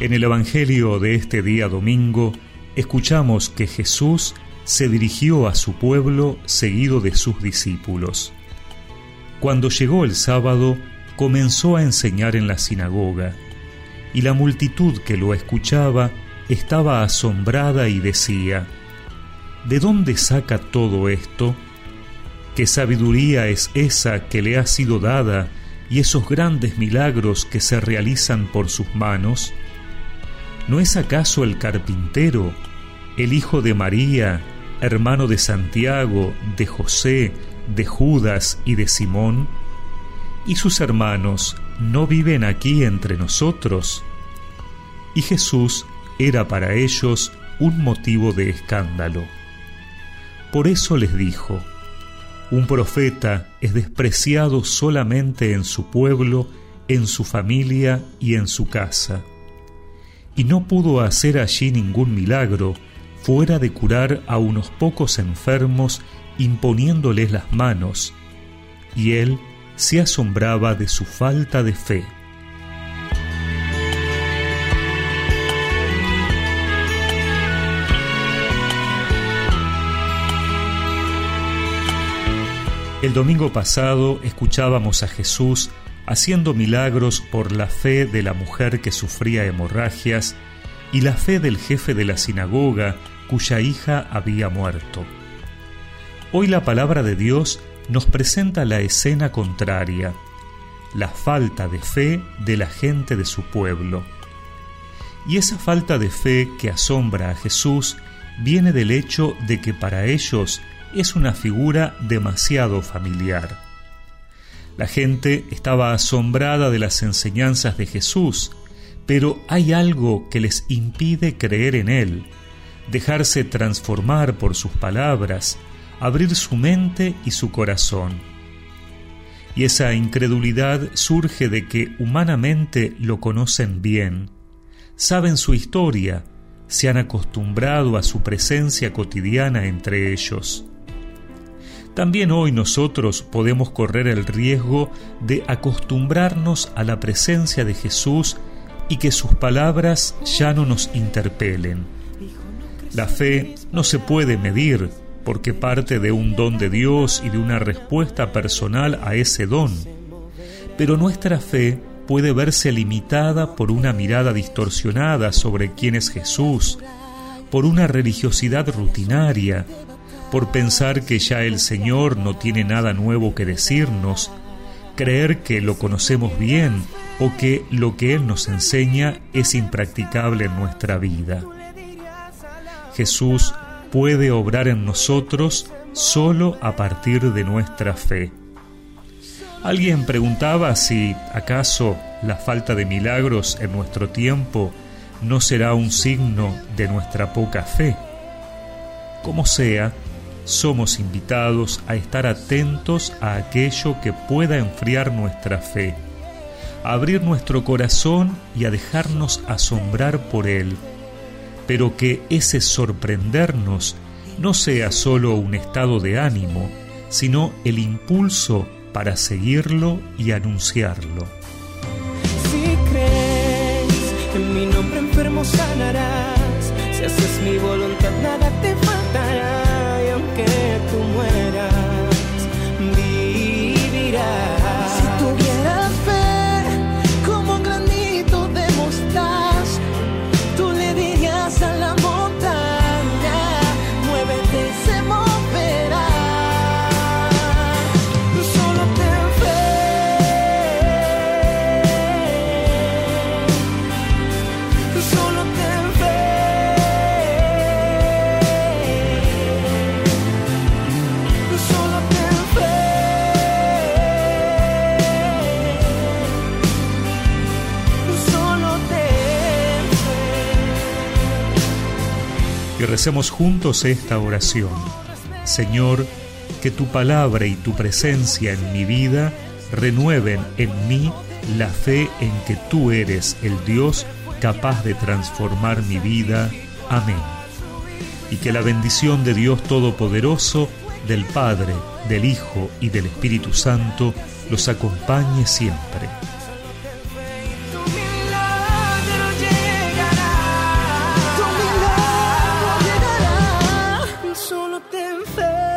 En el Evangelio de este día domingo escuchamos que Jesús se dirigió a su pueblo seguido de sus discípulos. Cuando llegó el sábado, comenzó a enseñar en la sinagoga, y la multitud que lo escuchaba estaba asombrada y decía, ¿De dónde saca todo esto? ¿Qué sabiduría es esa que le ha sido dada y esos grandes milagros que se realizan por sus manos? ¿No es acaso el carpintero, el hijo de María, hermano de Santiago, de José, de Judas y de Simón? ¿Y sus hermanos no viven aquí entre nosotros? Y Jesús era para ellos un motivo de escándalo. Por eso les dijo, un profeta es despreciado solamente en su pueblo, en su familia y en su casa. Y no pudo hacer allí ningún milagro, fuera de curar a unos pocos enfermos imponiéndoles las manos, y él se asombraba de su falta de fe. El domingo pasado escuchábamos a Jesús haciendo milagros por la fe de la mujer que sufría hemorragias y la fe del jefe de la sinagoga cuya hija había muerto. Hoy la palabra de Dios nos presenta la escena contraria, la falta de fe de la gente de su pueblo. Y esa falta de fe que asombra a Jesús viene del hecho de que para ellos es una figura demasiado familiar. La gente estaba asombrada de las enseñanzas de Jesús, pero hay algo que les impide creer en Él, dejarse transformar por sus palabras, abrir su mente y su corazón. Y esa incredulidad surge de que humanamente lo conocen bien, saben su historia, se han acostumbrado a su presencia cotidiana entre ellos. También hoy nosotros podemos correr el riesgo de acostumbrarnos a la presencia de Jesús y que sus palabras ya no nos interpelen. La fe no se puede medir porque parte de un don de Dios y de una respuesta personal a ese don. Pero nuestra fe puede verse limitada por una mirada distorsionada sobre quién es Jesús, por una religiosidad rutinaria, por pensar que ya el Señor no tiene nada nuevo que decirnos, creer que lo conocemos bien o que lo que Él nos enseña es impracticable en nuestra vida. Jesús puede obrar en nosotros solo a partir de nuestra fe. Alguien preguntaba si acaso la falta de milagros en nuestro tiempo no será un signo de nuestra poca fe. Como sea, somos invitados a estar atentos a aquello que pueda enfriar nuestra fe, a abrir nuestro corazón y a dejarnos asombrar por él, pero que ese sorprendernos no sea solo un estado de ánimo, sino el impulso para seguirlo y anunciarlo. Si crees en mi nombre enfermo sanarás, si haces mi voluntad nada te faltará que tú mueras. Recemos juntos esta oración. Señor, que tu palabra y tu presencia en mi vida renueven en mí la fe en que tú eres el Dios capaz de transformar mi vida. Amén. Y que la bendición de Dios Todopoderoso, del Padre, del Hijo y del Espíritu Santo los acompañe siempre. them first.